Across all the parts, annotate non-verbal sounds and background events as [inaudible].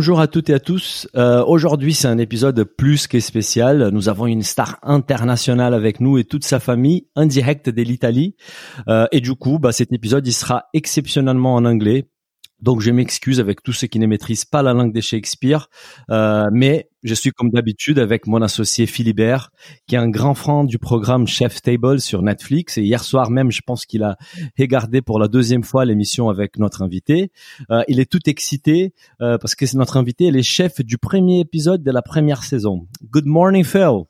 Bonjour à toutes et à tous. Euh, Aujourd'hui, c'est un épisode plus que spécial. Nous avons une star internationale avec nous et toute sa famille, en direct de l'Italie. Euh, et du coup, bah, cet épisode, il sera exceptionnellement en anglais donc je m'excuse avec tous ceux qui ne maîtrisent pas la langue de Shakespeare, euh, mais je suis comme d'habitude avec mon associé Philibert, qui est un grand fan du programme Chef Table sur Netflix. Et hier soir même, je pense qu'il a regardé pour la deuxième fois l'émission avec notre invité. Euh, il est tout excité euh, parce que c'est notre invité, il est chef du premier épisode de la première saison. Good morning, Phil.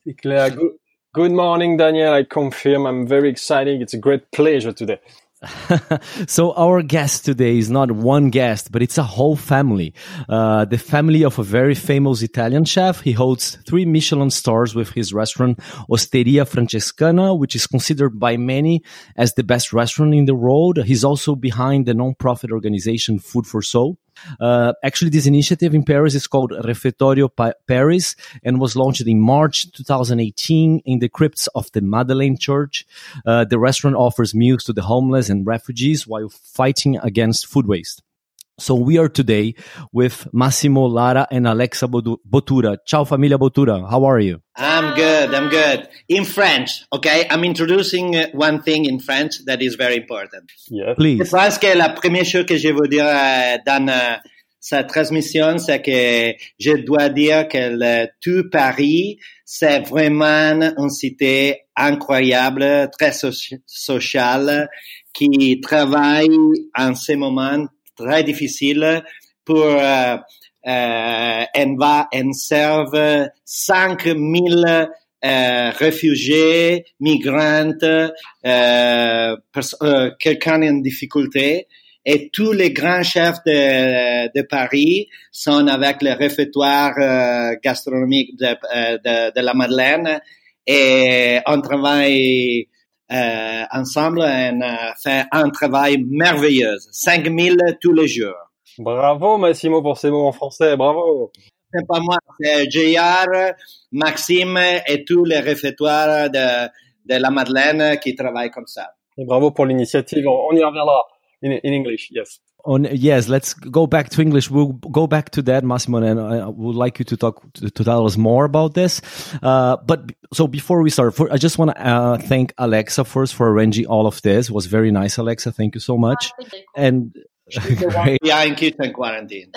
Good morning, Daniel. I confirm I'm very excited. It's a great pleasure today. [laughs] so our guest today is not one guest, but it's a whole family. Uh, the family of a very famous Italian chef. He holds three Michelin stars with his restaurant Osteria Francescana, which is considered by many as the best restaurant in the world. He's also behind the non-profit organization Food for Soul. Uh, actually, this initiative in Paris is called Refettorio pa- Paris and was launched in March 2018 in the crypts of the Madeleine Church. Uh, the restaurant offers meals to the homeless and refugees while fighting against food waste. So we are today with Massimo Lara and Alexa Bottura. Ciao familia Bottura. How are you? I'm good. I'm good. In French, okay? I'm introducing uh, one thing in French that is very important. Yes. Please. Je pense que la première chose que je veux dire euh, dans euh, cette transmission, c'est que je dois dire que le tout Paris, c'est vraiment une cité incroyable, très soci sociale, qui travaille en ce moment très difficile pour euh, euh, on va en serve 5000 euh, réfugiés, migrants, euh, euh, quelqu'un en difficulté. Et tous les grands chefs de, Paris sont avec le réfectoire euh, gastronomique de, de, de, la Madeleine et on travaille euh, ensemble on fait un travail merveilleux. 5000 tous les jours. Bravo Massimo pour ces mots en français, bravo. C'est pas moi, c'est JR, Maxime et tous les réfectoires de, de la Madeleine qui travaillent comme ça. Et bravo pour l'initiative, on y reviendra in, in English, yes. On, yes, let's go back to English. We'll go back to that, Massimo, and I would like you to talk to, to tell us more about this. Uh, but so before we start, for, I just want to uh, thank Alexa first for arranging all of this. It was very nice, Alexa. Thank you so much. And are [laughs] in kitchen quarantine.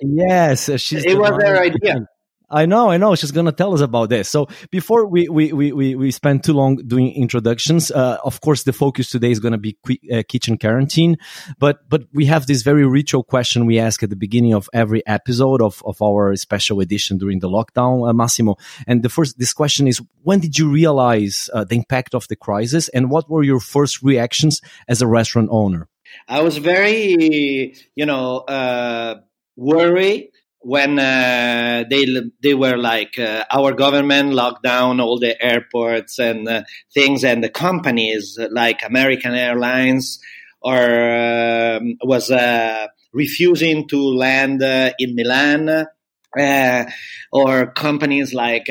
yes, she's it was their idea. I know, I know. She's gonna tell us about this. So before we we we we, we spend too long doing introductions, uh, of course, the focus today is gonna be uh, kitchen quarantine. But but we have this very ritual question we ask at the beginning of every episode of of our special edition during the lockdown, uh, Massimo. And the first this question is: When did you realize uh, the impact of the crisis, and what were your first reactions as a restaurant owner? I was very, you know, uh, worried when uh, they they were like uh, our government locked down all the airports and uh, things, and the companies like American Airlines or um, was uh, refusing to land uh, in Milan. Uh, or companies like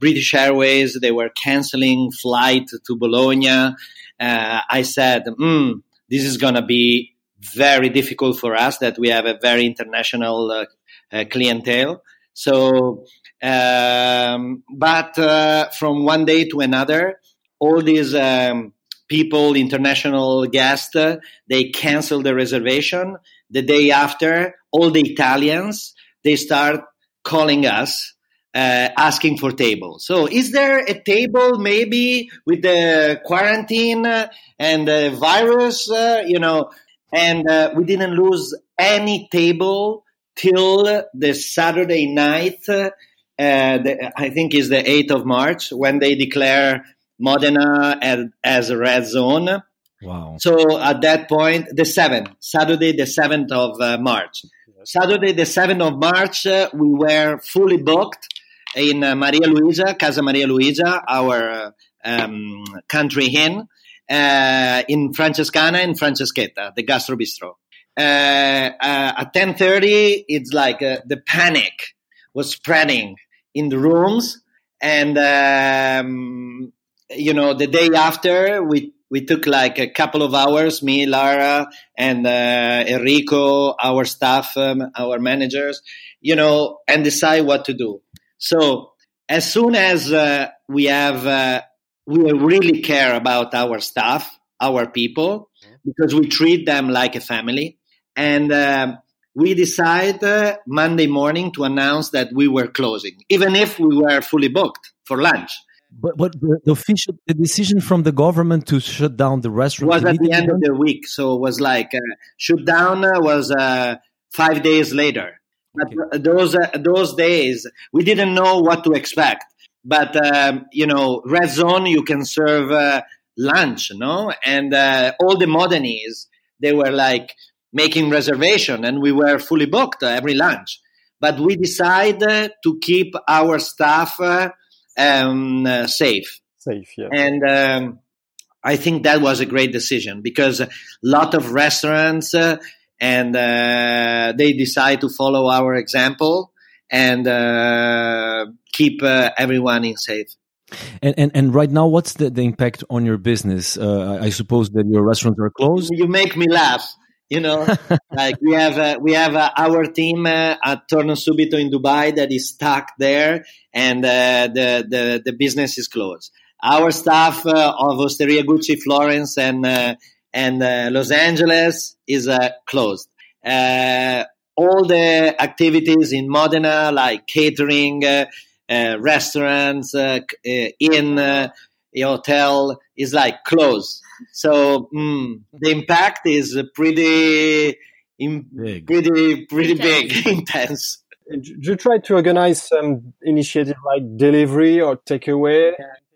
British Airways, they were canceling flight to Bologna. I said, mm, this is going to be very difficult for us that we have a very international uh, clientele. So, um, but uh, from one day to another, all these um, people, international guests, they cancel the reservation. The day after, all the Italians they start calling us uh, asking for tables. So, is there a table maybe with the quarantine and the virus? Uh, you know, and uh, we didn't lose any table till the Saturday night. The, I think is the 8th of March when they declare Modena as, as a red zone. Wow. So at that point, the 7th, Saturday, the 7th of uh, March. Saturday, the 7th of March, uh, we were fully booked in uh, Maria Luigia, Casa Maria Luigia, our uh, um, country inn, uh, in Francescana and Franceschetta, the gastro bistro. Uh, at 10.30, it's like the panic was spreading in the rooms. And, um, you know, the day after, we we took like a couple of hours, me, Lara, and uh, Enrico, our staff, um, our managers, you know, and decide what to do. So as soon as uh, we have, uh, we really care about our staff, our people, because we treat them like a family, and um, we decide uh, Monday morning to announce that we were closing, even if we were fully booked for lunch. But but the official the decision from the government to shut down the restaurant was at the end of the week, so it was like uh, shut down uh, was uh, five days later. Okay. But those uh, those days we didn't know what to expect. But um, you know, red zone you can serve uh, lunch, no, and uh, all the modernies they were like making reservation, and we were fully booked every lunch. But we decided to keep our staff um, uh, safe. Safe, yeah. And um, I think that was a great decision because a lot of restaurants uh, and uh, they decide to follow our example and uh, keep uh, everyone in safe. And, and and right now, what's the, the impact on your business? Uh, I suppose that your restaurants are closed. You make me laugh you know [laughs] like we have uh, we have uh, our team uh, at Torno Subito in Dubai that is stuck there and uh, the, the the business is closed. Our staff uh, of Osteria Gucci Florence and uh, and Los Angeles is closed. All the activities in Modena like catering restaurants in hotel is like closed so mm, the impact is pretty, big. pretty, pretty big, [laughs] intense. Did you try to organize some initiative like delivery or takeaway?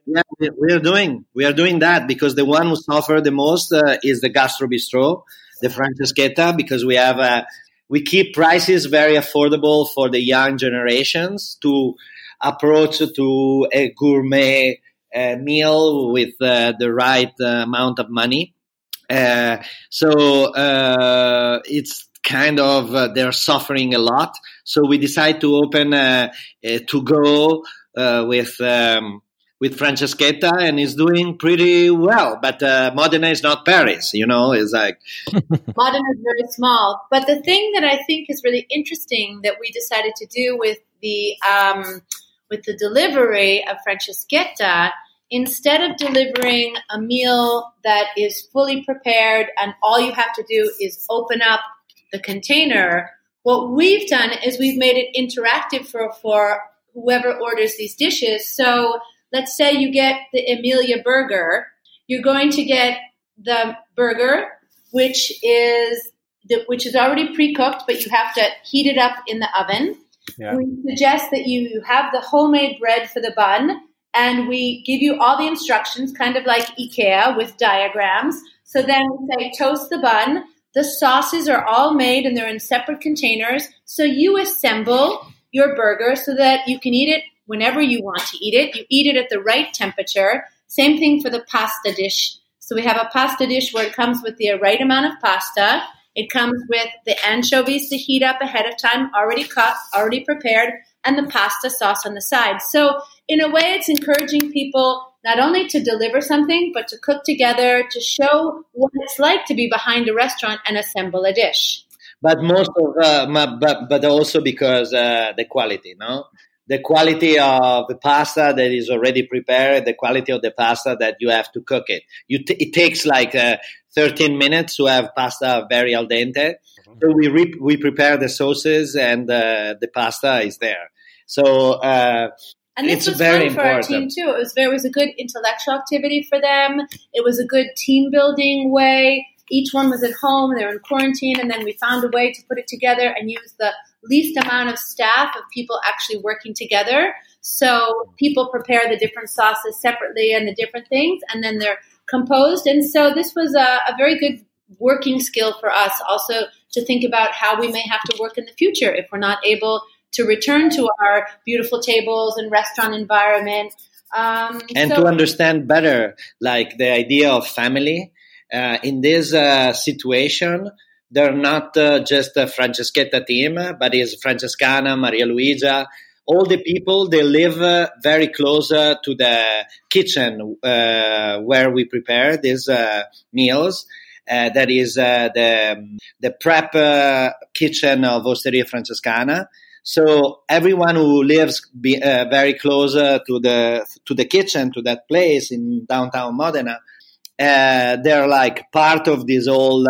Yeah, we are doing we are doing that because the one who suffer the most uh, is the gastro bistro, the Franceschetta, because we have uh, we keep prices very affordable for the young generations to approach to a gourmet meal with uh, the right uh, amount of money. so it's kind of they're suffering a lot. So we decide to open to go with. Um, with Franceschetta and is doing pretty well. But uh, Modena is not Paris, you know, it's like. [laughs] Modena is very small. But the thing that I think is really interesting that we decided to do with the um, with the delivery of Franceschetta, instead of delivering a meal that is fully prepared and all you have to do is open up the container, what we've done is we've made it interactive for, for whoever orders these dishes. So let's say you get the Emilia burger, you're going to get the burger, which is the, which is already pre-cooked, but you have to heat it up in the oven. Yeah. We suggest that you have the homemade bread for the bun, and we give you all the instructions, kind of like IKEA with diagrams. So then we say toast the bun. The sauces are all made and they're in separate containers. So you assemble your burger so that you can eat it whenever you want to eat it. You eat it at the right temperature. Same thing for the pasta dish. So we have a pasta dish where it comes with the right amount of pasta. It comes with the anchovies to heat up ahead of time, already cut, already prepared, and the pasta sauce on the side. So in a way, it's encouraging people not only to deliver something, but to cook together, to show what it's like to be behind a restaurant and assemble a dish. But most of, uh, but, but also because uh, the quality, no? The quality of the pasta that is already prepared, the quality of the pasta that you have to cook it. You t- it takes like uh, 13 minutes to have pasta very al dente. Mm-hmm. So we re- we prepare the sauces and uh, the pasta is there. So uh, and this it's was fun for important. our team too. It was very, it was a good intellectual activity for them. It was a good team building way. Each one was at home, they were in quarantine, and then we found a way to put it together and use the least amount of staff of people actually working together. So people prepare the different sauces separately and the different things, and then they're composed. And so this was a, a very good working skill for us also to think about how we may have to work in the future if we're not able to return to our beautiful tables and restaurant environment. Um, and so- to understand better, like the idea of family uh, in this uh, situation, they're not uh, just a Franceschetta team, but is Francescana, Maria Luigia. All the people they live uh, very close uh, to the kitchen uh, where we prepare these uh, meals. Uh, that is uh, the the prep uh, kitchen of Osteria Francescana. So everyone who lives be, uh, very close uh, to the to the kitchen to that place in downtown Modena, uh, they're like part of this whole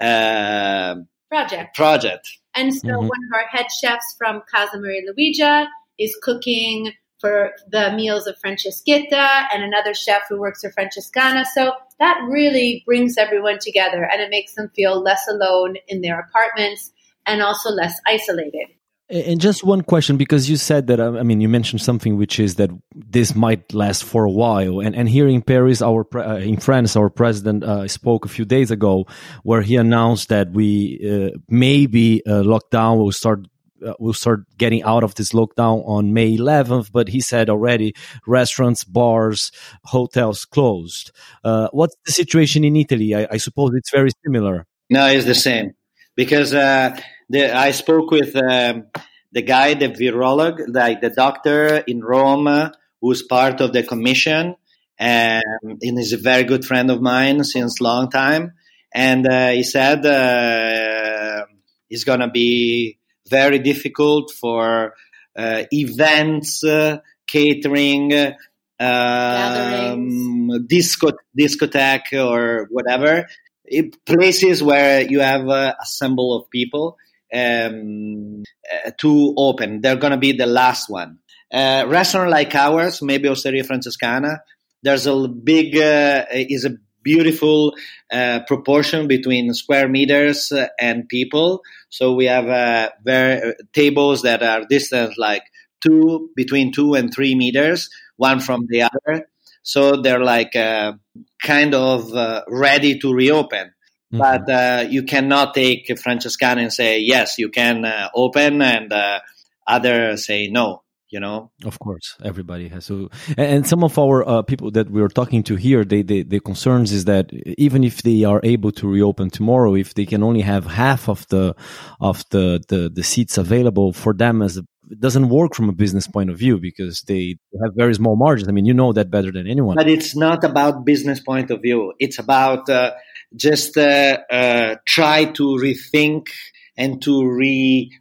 uh, uh, project. project. And so Mhm. one of our head chefs from Casa Maria Luigia is cooking for the meals of Franceschetta and another chef who works for Francescana. So that really brings everyone together and it makes them feel less alone in their apartments and also less isolated. And just one question, because you said that, uh, I mean, you mentioned something which is that this might last for a while. And, and here in Paris, our, uh, in France, our president uh, spoke a few days ago where he announced that we uh, maybe uh, lockdown will start. Uh, we'll start getting out of this lockdown on May 11th, but he said already restaurants, bars, hotels closed. Uh, what's the situation in Italy? I, I suppose it's very similar. No, it's the same because uh, the, I spoke with um, the guy, the virolog, like the doctor in Rome, who's part of the commission, um, and is a very good friend of mine since long time. And uh, he said uh, it's gonna be very difficult for uh, events, uh, catering, um, disco, discotheque, or whatever it, places where you have uh, a symbol of people um, uh, to open. They're going to be the last one. Uh, restaurant like ours, maybe Osteria Francescana, there's a big, uh, is a beautiful uh, proportion between square meters uh, and people. So we have uh, very, tables that are distant like two, between two and three meters, one from the other. So they're like kind of ready to reopen. Mhm. But uh, you cannot take Francescana and say, yes, you can uh, open, and uh, others say no, you know? Of course, everybody has to, and and some of our uh, people that we are talking to here, they, they the concerns is that even if they are able to reopen tomorrow, if they can only have half of the of the the, the seats available for them as a, it doesn't work from a business point of view because they have very small margins. I mean, you know that better than anyone. But it's not about business point of view. It's about uh, just uh, uh, try to rethink and to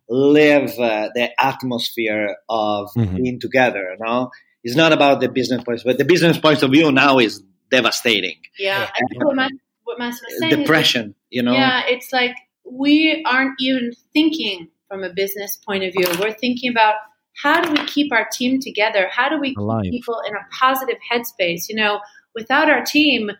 relive uh, the atmosphere of Mhm. being together. No, it's not about the business point, but the business point of view now is devastating. Yeah, I think what, Mas- what Mas was saying is Depression, you know. Yeah, it's like we aren't even thinking from a business point of view. We're thinking about how do we keep our team together? How do we Alive. keep people in a positive headspace? You know, without our team,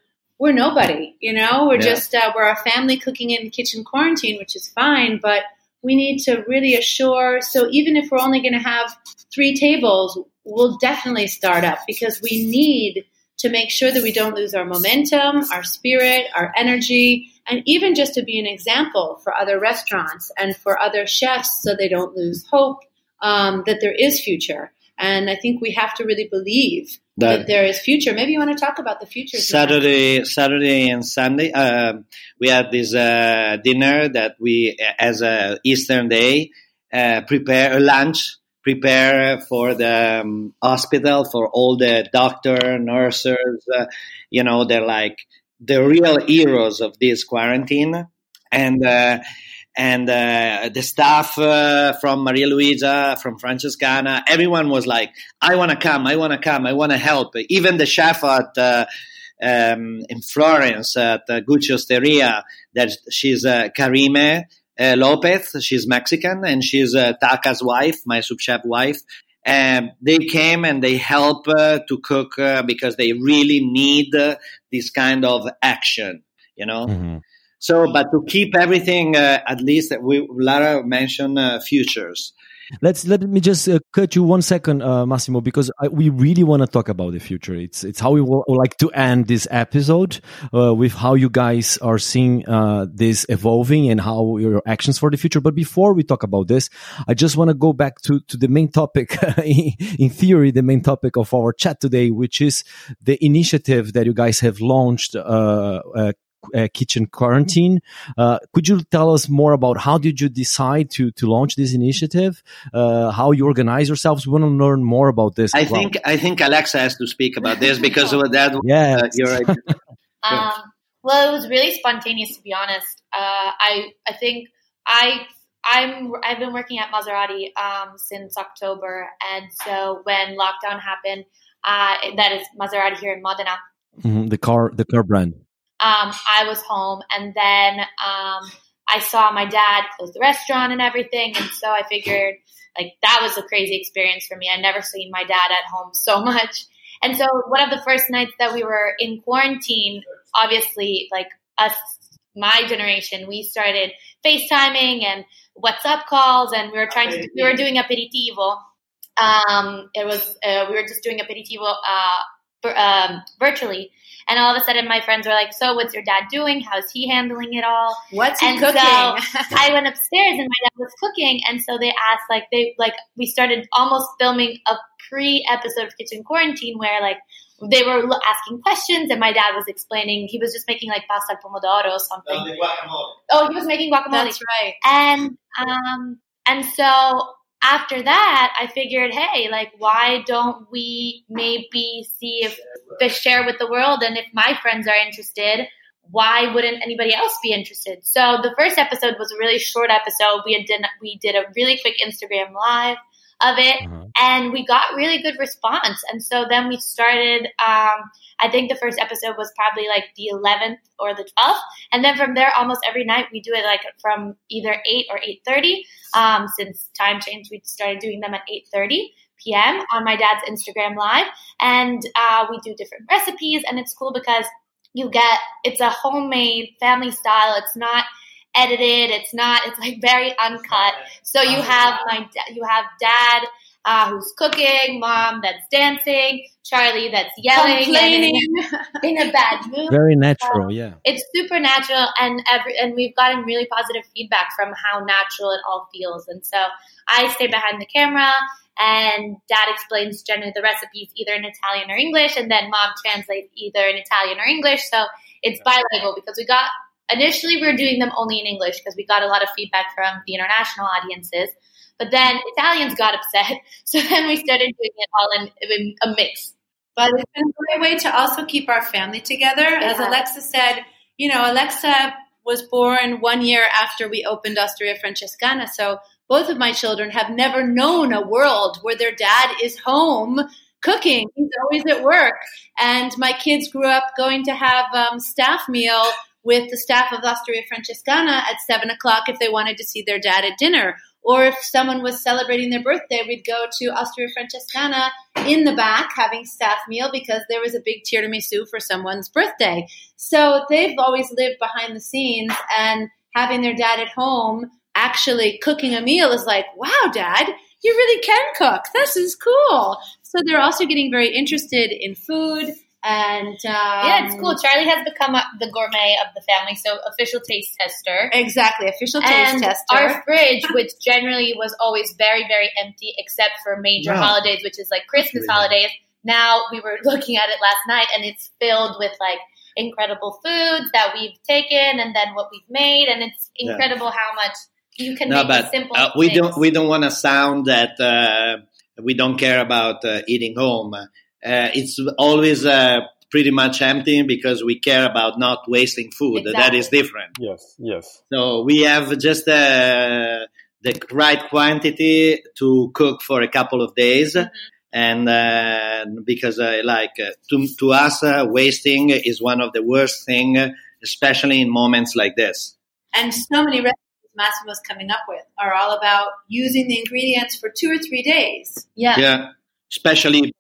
we're nobody. You know, we're Yeah. just uh, we're a family cooking in kitchen quarantine, which is fine, but we need to really assure. So even if we're only going to have three tables, we'll definitely start up because we need to make sure that we don't lose our momentum, our spirit, our energy, and even just to be an example for other restaurants and for other chefs so they don't lose hope um, that there is future. And I think we have to really believe that, That- there is future. Maybe you want to talk about the future. Saturday, Saturday and Sunday, um, we had this uh, dinner that we, as a Eastern day, uh, prepare a lunch, prepare for the um, hospital for all the doctor, nurses. Uh, you know, they're like the real heroes of this quarantine, and. And uh, the staff uh, from Maria Luigia, from Francescana, everyone was like, "I want to come, I want to come, I want to help." Even the chef at uh, um, in Florence at uh, Gucci Osteria, that she's uh, Karime uh, Lopez, she's Mexican, and she's uh, Taka's wife, my sous chef wife. And they came and they help to cook because they really need this kind of action, you know. Mhm. So, but to keep everything, uh, at least we Lara mentioned uh, futures. Let's let me just uh, cut you one second, uh, Massimo, because I, we really want to talk about the future. It's it's how we will like to end this episode uh, with how you guys are seeing uh, this evolving and how your actions for the future. But before we talk about this, I just want to go back to to the main topic, [laughs] in theory, the main topic of our chat today, which is the initiative that you guys have launched uh, kitchen quarantine. Uh, could you tell us more about how did you decide to to launch this initiative? Uh, how you organize yourselves? We want to learn more about this. I think well. I think Alexa has to speak about this because of that. Yeah, uh, you're right. [laughs] um, well, it was really spontaneous, to be honest. Uh, I I think I I'm I've been working at Maserati um, since October, and so when lockdown happened, uh, that is Maserati here in Modena. Mm-hmm, the car, the car brand um, I was home, and then um, I saw my dad close the restaurant and everything, and so I figured like that was a crazy experience for me. I never seen my dad at home [laughs] so much, and so one of the first nights that we were in quarantine, obviously, like us, my generation, we started FaceTiming and WhatsApp calls, and we were trying to we were doing aperitivo. Um, it was uh, we were just doing aperitivo uh, um, virtually and all of a sudden, my friends were like, "So, what's your dad doing? How's he handling it all? What's he and cooking?" So [laughs] I went upstairs, and my dad was cooking, and so they asked, like, they like we started almost filming a pre-episode of Kitchen Quarantine where like they were asking questions, and my dad was explaining. He was just making like pasta al pomodoro or something. Oh, he was making guacamole. That's right. And um, and so after that, I figured, hey, like, why don't we maybe see if the share with the world? And if my friends are interested, why wouldn't anybody else be interested? So the first episode was a really short episode. We had did, we did a really quick Instagram live of it uh-huh. and we got really good response. And so then we started, um, I think the first episode was probably like the 11th or the 12th. And then from there, almost every night we do it like from either 8 or 8.30. Um, since time changed, we started doing them at 8.30 p.m. on my dad's Instagram live. And, uh, we do different recipes and it's cool because you get, it's a homemade family style. It's not, edited. It's not. It's like very uncut. So you have my you have dad uh, who's cooking, mom that's dancing, Charlie that's yelling Complaining. in, in, a bad mood. Very natural, yeah. It's super natural, and every and we've gotten really positive feedback from how natural it all feels. And so I stay behind the camera. And dad explains generally the recipes either in Italian or English, and then mom translates either in Italian or English. So it's bilingual because we got initially we were doing them only in English because we got a lot of feedback from the international audiences. But then Italians got upset, [laughs] so then we started doing it all in, in a mix. But it's been a great way to also keep our family together. Yeah. As Alexa said, you know, Alexa was born one year after we opened Osteria Francescana, so both of my children have never known a world where their dad is home cooking. He's always at work. And my kids grew up going to have um, staff meal with the staff of Osteria Francescana at seven o'clock if they wanted to see their dad at dinner. Or if someone was celebrating their birthday, we'd go to Osteria Francescana in the back having staff meal because there was a big tiramisu for someone's birthday. So they've always lived behind the scenes and having their dad at home actually cooking a meal is like, wow, dad, you really can cook. This is cool. So they're also getting very interested in food and um, yeah, it's cool. Charlie has become a, the gourmet of the family, so official taste tester. Exactly, official taste and tester. Our fridge, which generally was always very, very empty, except for major holidays, which is like Christmas holidays. Now we were [laughs] looking at it last night, and it's filled with like incredible foods that we've taken, and then what we've made, and it's incredible yeah. how much you can no, make but, simple. Uh, we don't we don't want to sound that uh, we don't care about uh, eating home uh, it's always uh, pretty much empty because we care about not wasting food. Exactly. That is different. Yes, yes. So we have just uh, the right quantity to cook for a couple of days. Mm-hmm. And uh, because, uh, like, uh, to, to us, wasting is one of the worst thing, especially in moments like this. And so many recipes Massimo's coming up with are all about using the ingredients for two or three days. Yeah. Yeah. Especially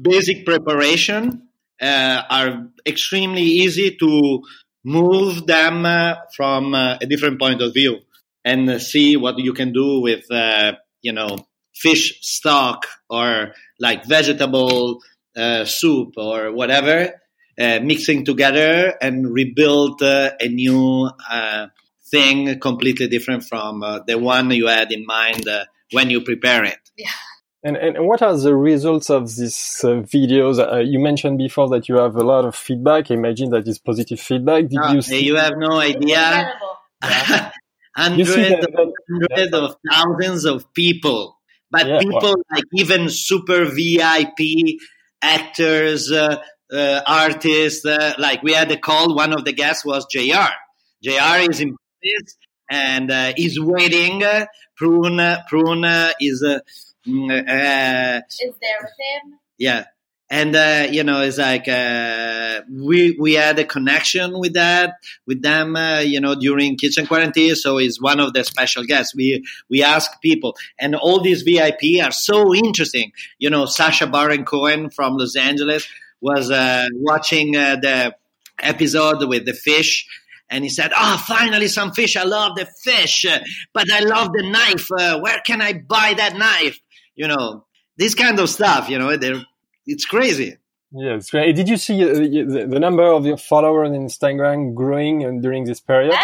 basic preparation uh, are extremely easy to move them uh, from uh, a different point of view and see what you can do with uh, you know, fish stock or like vegetable uh, soup or whatever, uh, mixing together and rebuild uh, a new uh, thing completely different from uh, the one you had in mind uh, when you prepare it. Yeah. And, and what are the results of these uh, videos? Uh, you mentioned before that you have a lot of feedback. I imagine that is positive feedback. Did No, you see? you have no idea. Incredible. [laughs] You see hundreds the- hundreds of thousands of people, but Yeah, people like even super VIP actors, uh, uh, artists. Uh, like we had a call. One of the guests was JR JR is in Paris and uh, is waiting. Uh, Prune, uh, Prune uh, is. Uh, mm, uh, Is there with him? yeah and uh, you know it's like uh, we we had a connection with that with them uh, you know during kitchen quarantine so it's one of the special guests we we ask people and all these vip are so interesting you know sacha baron cohen from los angeles was uh, watching uh, the episode with the fish and he said, "Ah, finally some fish. I love the fish, uh, but I love the knife. Uh, where can I buy that knife? You know, this kind of stuff. You know, they're, it's crazy. Yeah, it's great. Did you see uh, the, the number of your followers on Instagram growing uh, during this period?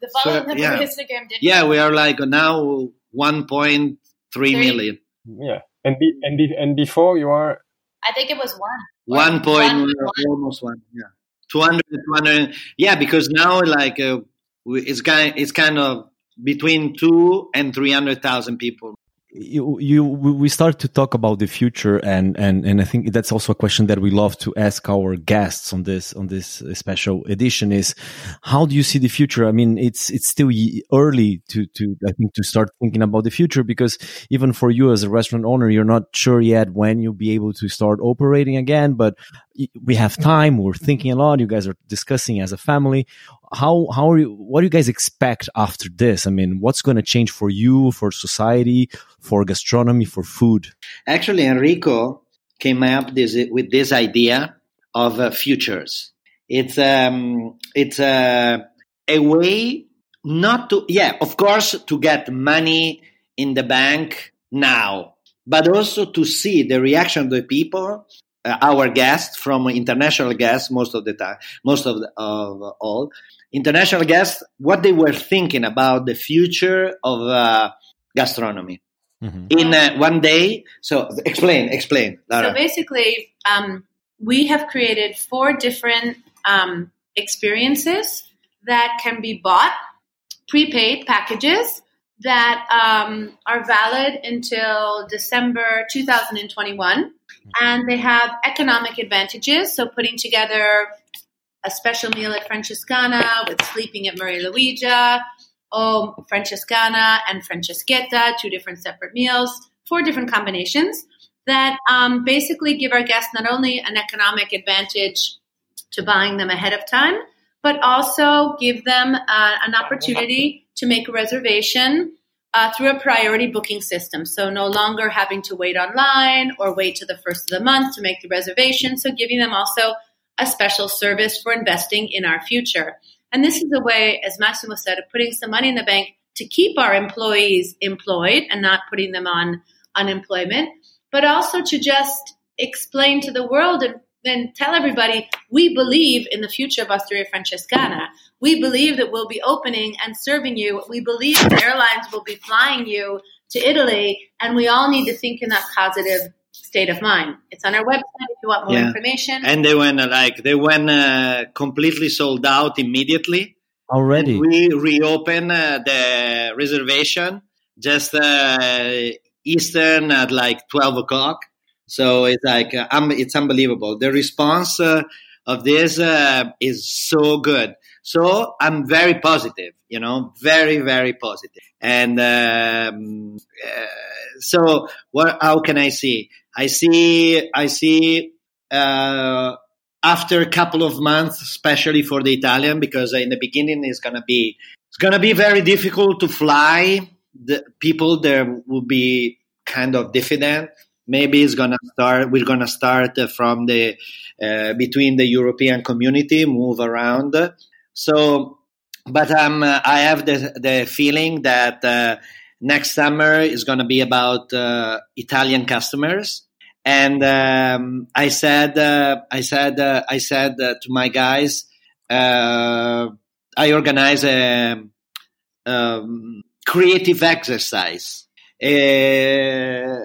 The follow So, number yeah. Instagram did Yeah, we are like now 1.3 million. Yeah, and be, and be, and before you are I think it was one. One point, One- almost one. Yeah, 200, 200. Yeah, because now like uh, it's kind, it's kind of between two and 300,000 people. You, you we start to talk about the future and and and I think that's also a question that we love to ask our guests on this on this special edition is how do you see the future? I mean it's it's still early to to I think to start thinking about the future because even for you as a restaurant owner you're not sure yet when you'll be able to start operating again but we have time. We're thinking a lot. You guys are discussing as a family how how are you what do you guys expect after this? I mean what's going to change for you for society for gastronomy for food? Actually, Enrico came up this, with this idea of uh, futures. It's um, it's uh, a way not to, yeah, of course, to get money in the bank now, but also to see the reaction of the people, uh, our guests from international guests, most of the time, most of, the, of all international guests, what they were thinking about the future of uh, gastronomy in uh, one day. So explain, explain, Lara. So basically, um, we have created four different um, experiences that can be bought, prepaid packages that um, are valid until December 2021. And they have economic advantages. So putting together a special meal at Francescana with sleeping at Maria Luigia, oh, Francescana and Franceschetta, two different separate meals, four different combinations that um, basically give our guests not only an economic advantage to buying them ahead of time, but also give them uh, an opportunity to make a reservation uh, through a priority booking system. So no longer having to wait online or wait to the first of the month to make the reservation. So giving them also a special service for investing in our future. And this is a way, as Massimo said, of putting some money in the bank to keep our employees employed and not putting them on unemployment, but also to just explain to the world and, then tell everybody we believe in the future of Osteria Francescana. We believe that we'll be opening and serving you. We believe the airlines will be flying you to Italy, and we all need to think in that positive state of mind. It's on our website if you want more Yeah. information. and they went uh, like they went uh, completely sold out immediately. already And we reopened uh, the reservation just uh, Eastern at like twelve o'clock. So it's like uh, um, it's unbelievable. The response uh, of this uh, is so good. So I'm very positive, you know, very very positive. And um, uh, so what? How can I see? I see. I see. Uh, after a couple of months, especially for the Italian, because in the beginning it's gonna be it's gonna be very difficult to fly. The people there will be kind of diffident. Maybe it's gonna start. We're gonna start uh, from the uh, between the European community, move around. So, but um, I have the the feeling that uh, Next summer is going to be about uh, Italian customers. And um, I said, uh, I said, uh, I said uh, to my guys, uh, I organize a um, creative exercise, a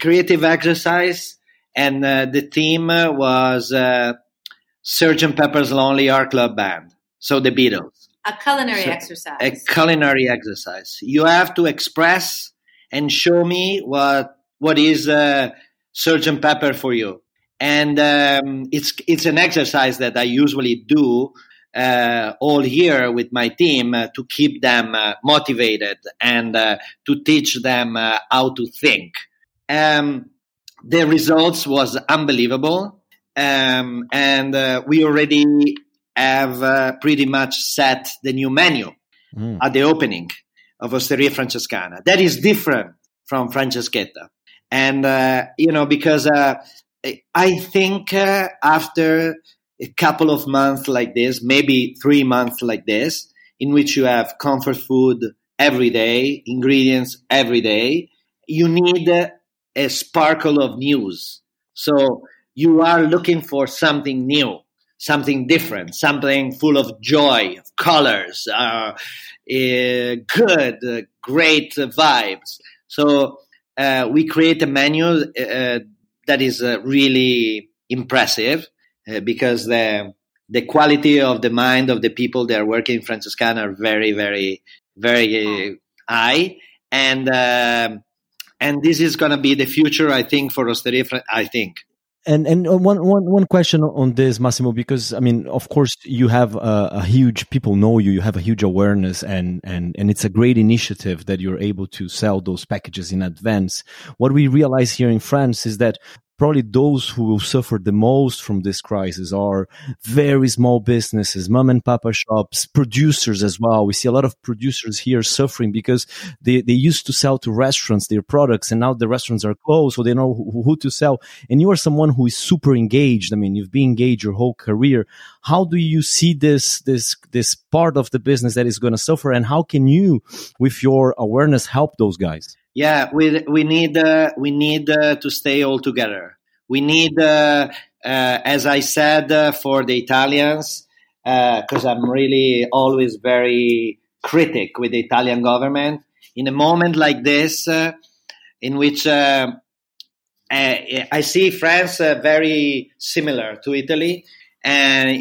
creative exercise, and uh, the theme was Sgt. Pepper's Lonely Heart Club Band. So the Beatles. A culinary so, exercise. A culinary exercise. You have to express and show me what what is uh, Sgt. Pepper for you. And um, it's it's an exercise that I usually do uh, all year with my team uh, to keep them uh, motivated and uh, to teach them uh, how to think. Um, the results was unbelievable, um, and uh, we already have uh, pretty much set the new menu mm. at the opening of Osteria Francescana. That is different from Franceschetta. And, uh, you know, because uh, I think uh, after a couple of months like this, maybe three months like this, in which you have comfort food every day, ingredients every day, you need a sparkle of news. So you are looking for something new something different, something full of joy, colors, uh, uh, good, uh, great vibes. So uh, we create a menu uh, that is uh, really impressive because the the quality of the mind of the people that are working in Francescana are very, very, very high, and um, and this is going to be the future, I think, for Osteria. I think and and uh, one one one question on this, Massimo, because I mean, of course, you have a, a, huge people know you, you have a huge awareness, and and and it's a great initiative that you're able to sell those packages in advance. What we realize here in France is that probably those who will suffer the most from this crisis are very small businesses, mom and papa shops, producers as well. We see a lot of producers here suffering because they, they used to sell to restaurants their products and now the restaurants are closed, so they know who, who to sell. And you are someone who is super engaged. I mean, you've been engaged your whole career. How do you see this, this, this part of the business that is going to suffer? And how can you, with your awareness, help those guys? Yeah, we we need uh, we need uh, to stay all together. We need, uh, uh as I said, uh, for the Italians, because uh, I'm really always very critic with the Italian government. In a moment like this, in which I see France very similar to Italy, and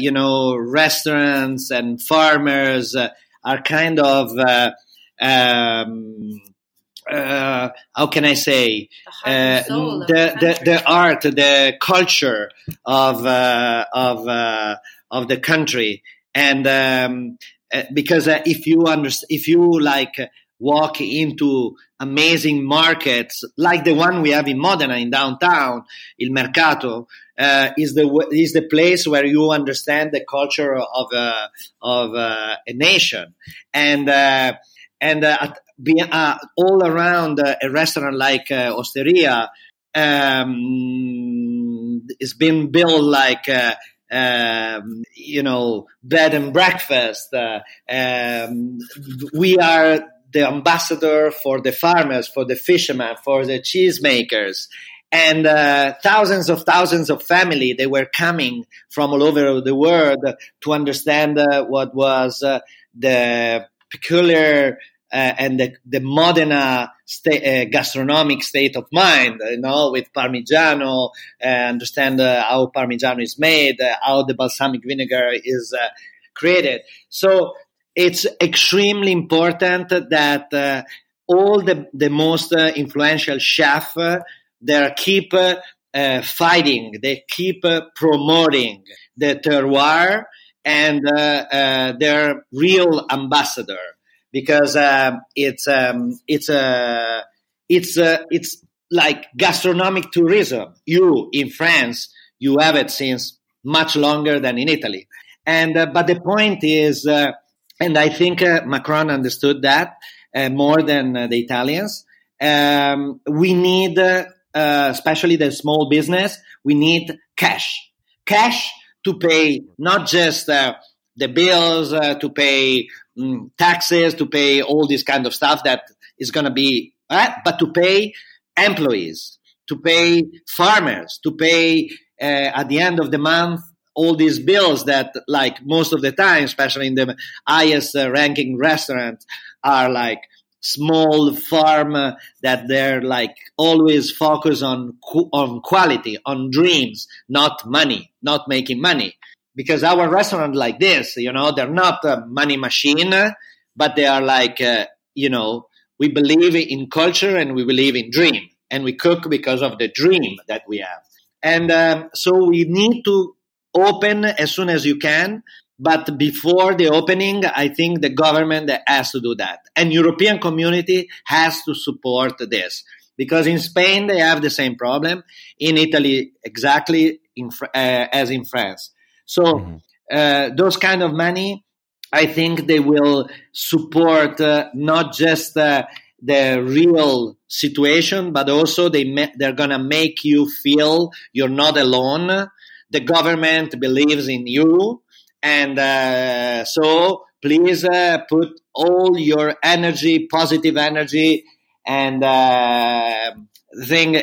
you know, restaurants and farmers are kind of um, uh, how can I say? The, uh, the, the, the, art, the culture of uh, of uh, of the country, and um, uh, because uh, if you understand, if you like walk into amazing markets like the one we have in Modena in downtown, Il Mercato. is the is the place where you understand the culture of of a nation, and and uh, be, uh, all around uh, a restaurant like uh, Osteria um, it's been built like uh, um, you know bed and breakfast. Uh, um, we are the ambassador for the farmers, for the fishermen, for the cheesemakers. And uh, thousands of thousands of family they were coming from all over the world to understand what was the peculiar uh, and the, the Modena sta- uh, gastronomic state of mind, you know, with Parmigiano, uh, understand uh, how Parmigiano is made, uh, how the balsamic vinegar is uh, created. So it's extremely important that all the, the most influential chefs, they keep fighting, they keep promoting the terroir and their real ambassador because um, it's um, it's a uh, it's uh, it's like gastronomic tourism. You in France, you have it since much longer than in Italy. And uh, but the point is, uh, and I think uh, Macron understood that uh, more than the Italians. Um, we need, especially the small business, we need cash, cash to pay not just the bills, to pay mm, taxes, to pay all this kind of stuff that is going to be, uh, but to pay employees, to pay farmers, to pay uh, at the end of the month all these bills that, like most of the time, especially in the highest uh, ranking restaurants, are like small farm that they're like always focus on on quality, on dreams, not money, not making money. Because our restaurant like this, you know, they're not a money machine, but they are like, uh, you know, we believe in culture and we believe in dream, and we cook because of the dream that we have. And um, so we need to open as soon as you can but before the opening, I think the government has to do that. And European community has to support this. Because in Spain, they have the same problem. In Italy, exactly in, uh, as in France. So mm-hmm. uh, those kind of money, I think they will support uh, not just uh, the real situation, but also they ma- they're gonna make you feel you're not alone. The government believes in you and uh, so please uh, put all your energy, positive energy, and uh, thing uh,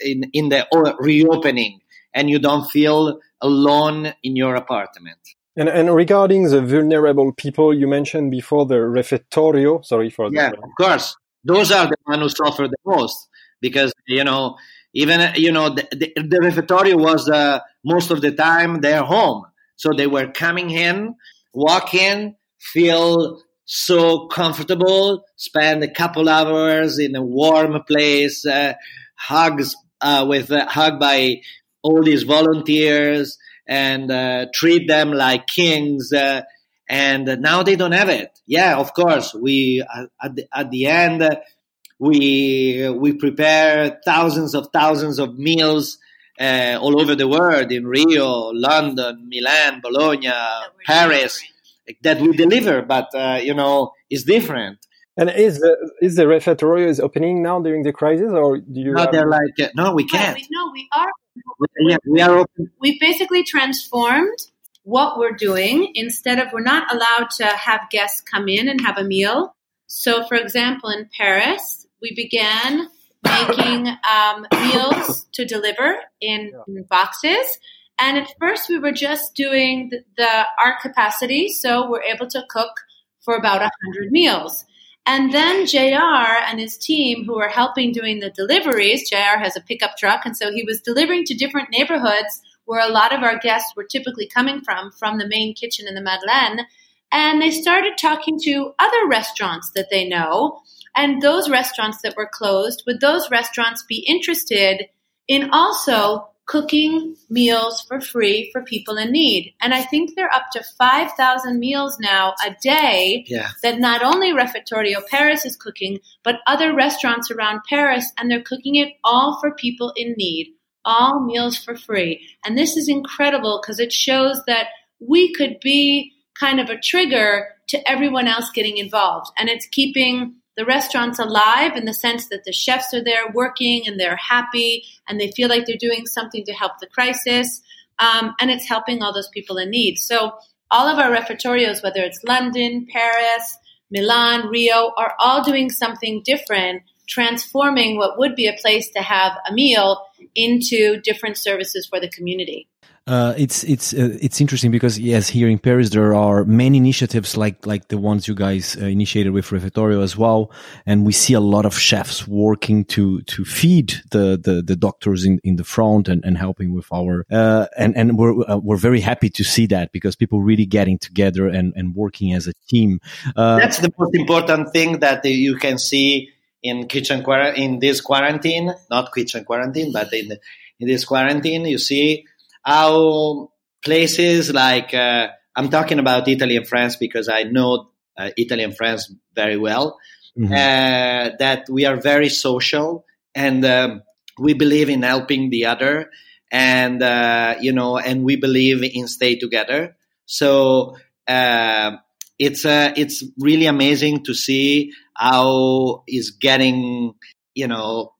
in in the reopening, and you don't feel alone in your apartment. And, and regarding the vulnerable people, you mentioned before the refettorio. Sorry for that. Yeah, of course. Those are the ones who suffer the most because you know even you know the, the, the refettorio was uh, most of the time their home so they were coming in, walk in, feel so comfortable, spend a couple hours in a warm place, uh, hugs uh, with uh, hug by all these volunteers, and uh, treat them like kings. Uh, and now they don't have it. Yeah, of course. We uh, at the, at the end we we prepare thousands of thousands of meals uh, all over the world in Rio, London, Milan, Bologna, Paris that we deliver, but uh, you know, it's different. And is the is the refectory is opening now during the crisis, or do you? No, have... they're like uh, no, we can't. No, we, no, we are. Yeah, we are open. We've basically transformed what we're doing. Instead of we're not allowed to have guests come in and have a meal. So, for example, in Paris, we began making um, [coughs] meals to deliver in, in, boxes. And at first, we were just doing the, the our capacity, so we're able to cook for about hundred meals. And then JR and his team, who are helping doing the deliveries, JR has a pickup truck, and so he was delivering to different neighborhoods where a lot of our guests were typically coming from, from the main kitchen in the Madeleine. And they started talking to other restaurants that they know and those restaurants that were closed, would those restaurants be interested in also cooking meals for free for people in need? And I think they're up to 5,000 meals now a day yeah. that not only Refettorio Paris is cooking, but other restaurants around Paris, and they're cooking it all for people in need, all meals for free. And this is incredible because it shows that we could be kind of a trigger to everyone else getting involved. And it's keeping the restaurant's alive in the sense that the chefs are there working and they're happy and they feel like they're doing something to help the crisis. Um, and it's helping all those people in need. So all of our refectorios, whether it's London, Paris, Milan, Rio, are all doing something different, transforming what would be a place to have a meal into different services for the community. Uh, it's it's uh, it's interesting because yes, here in Paris there are many initiatives like like the ones you guys uh, initiated with Refettorio as well, and we see a lot of chefs working to to feed the the, the doctors in, in the front and, and helping with our uh, and and we're uh, we're very happy to see that because people really getting together and and working as a team. That's the most important thing that you can see in kitchen in this quarantine, not kitchen quarantine, but in in this quarantine, you see how places like uh, I'm talking about Italy and France because I know uh, Italy and France very well. Mm-hmm. Uh, that we are very social and um, we believe in helping the other, and uh, you know, and we believe in stay together. So uh, it's uh, it's really amazing to see how is getting you know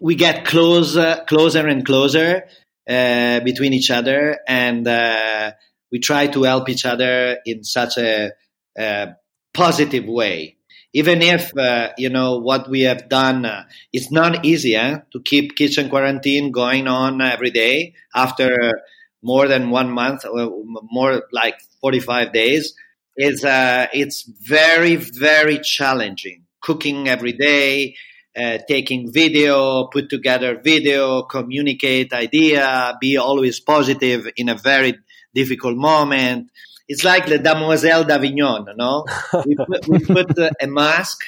we get closer closer and closer uh, between each other, and uh, we try to help each other in such a, a positive way. even if uh, you know what we have done uh, it's not easy eh? to keep kitchen quarantine going on every day after more than one month or more like 45 days it's uh, it's very very challenging cooking every day uh, taking video put together video communicate idea be always positive in a very difficult moment it's like the Demoiselle d'Avignon, no? [laughs] we put, we put uh, a mask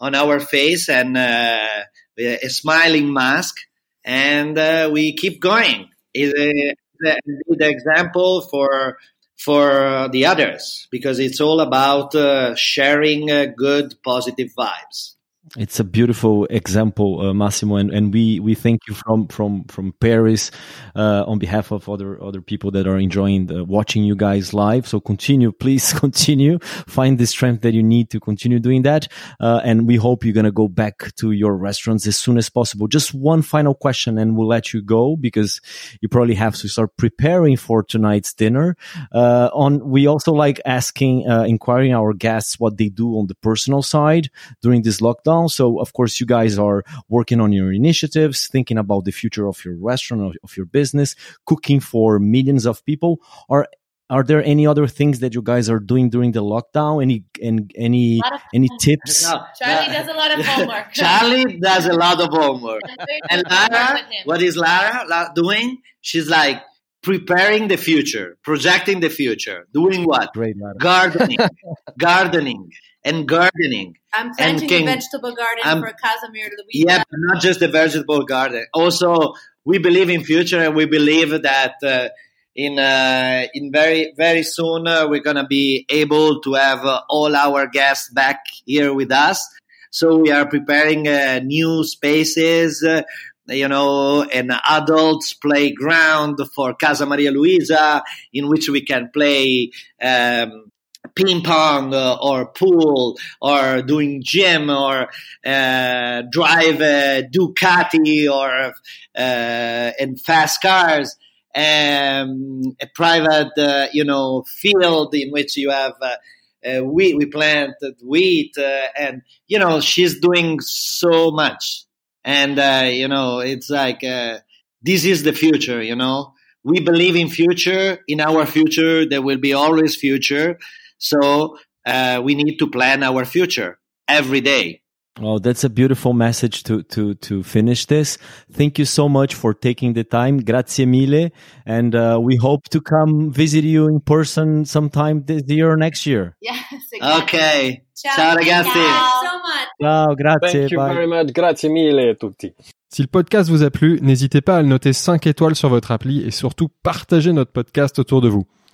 on our face and uh, a smiling mask, and uh, we keep going. It's a, the example for for the others because it's all about uh, sharing uh, good, positive vibes. It's a beautiful example, uh, Massimo, and, and we, we thank you from from from Paris uh, on behalf of other other people that are enjoying the, watching you guys live. So continue, please [laughs] continue. Find the strength that you need to continue doing that, uh, and we hope you're gonna go back to your restaurants as soon as possible. Just one final question, and we'll let you go because you probably have to start preparing for tonight's dinner. Uh, on we also like asking, uh, inquiring our guests what they do on the personal side during this lockdown so of course you guys are working on your initiatives, thinking about the future of your restaurant, of your business, cooking for millions of people. Are are there any other things that you guys are doing during the lockdown? Any and any any tips? No, [laughs] [laughs] Charlie does a lot of homework. Charlie does a lot of homework. and Lara, what is Lara doing? She's like preparing the future, projecting the future, doing what? Great, Lara. Gardening, [laughs] gardening, and gardening. I'm planting a vegetable garden um, for Casa Maria Luigia. Yeah, but not just the vegetable garden. Also, we believe in future, and we believe that uh, in uh, in very very soon uh, we're gonna be able to have uh, all our guests back here with us. So we are preparing uh, new spaces. Uh, you know, an adults playground for Casa Maria Luigia, in which we can play um, ping pong uh, or pool or doing gym or uh, drive a Ducati or uh, in fast cars. Um, a private, uh, you know, field in which you have uh, uh, wheat, we planted wheat, and you know, she's doing so much, and you know, it's like this is the future, you know. We believe in future. In our future, there will be always future so uh, we need to plan our future every day. Oh, that's a beautiful message to, to, to finish this. Thank you so much for taking the time. Grazie mille. And uh, we hope to come visit you in person sometime this year or next year. [laughs] Yes. Exactly. Okay. Ciao, Ciao ragazzi. Thank you so much. Ciao, grazie. Thank you Bye. very much. Grazie mille tutti. Si le podcast vous a plu, n'hésitez pas à le noter 5 étoiles sur votre appli et surtout partagez notre podcast autour de vous.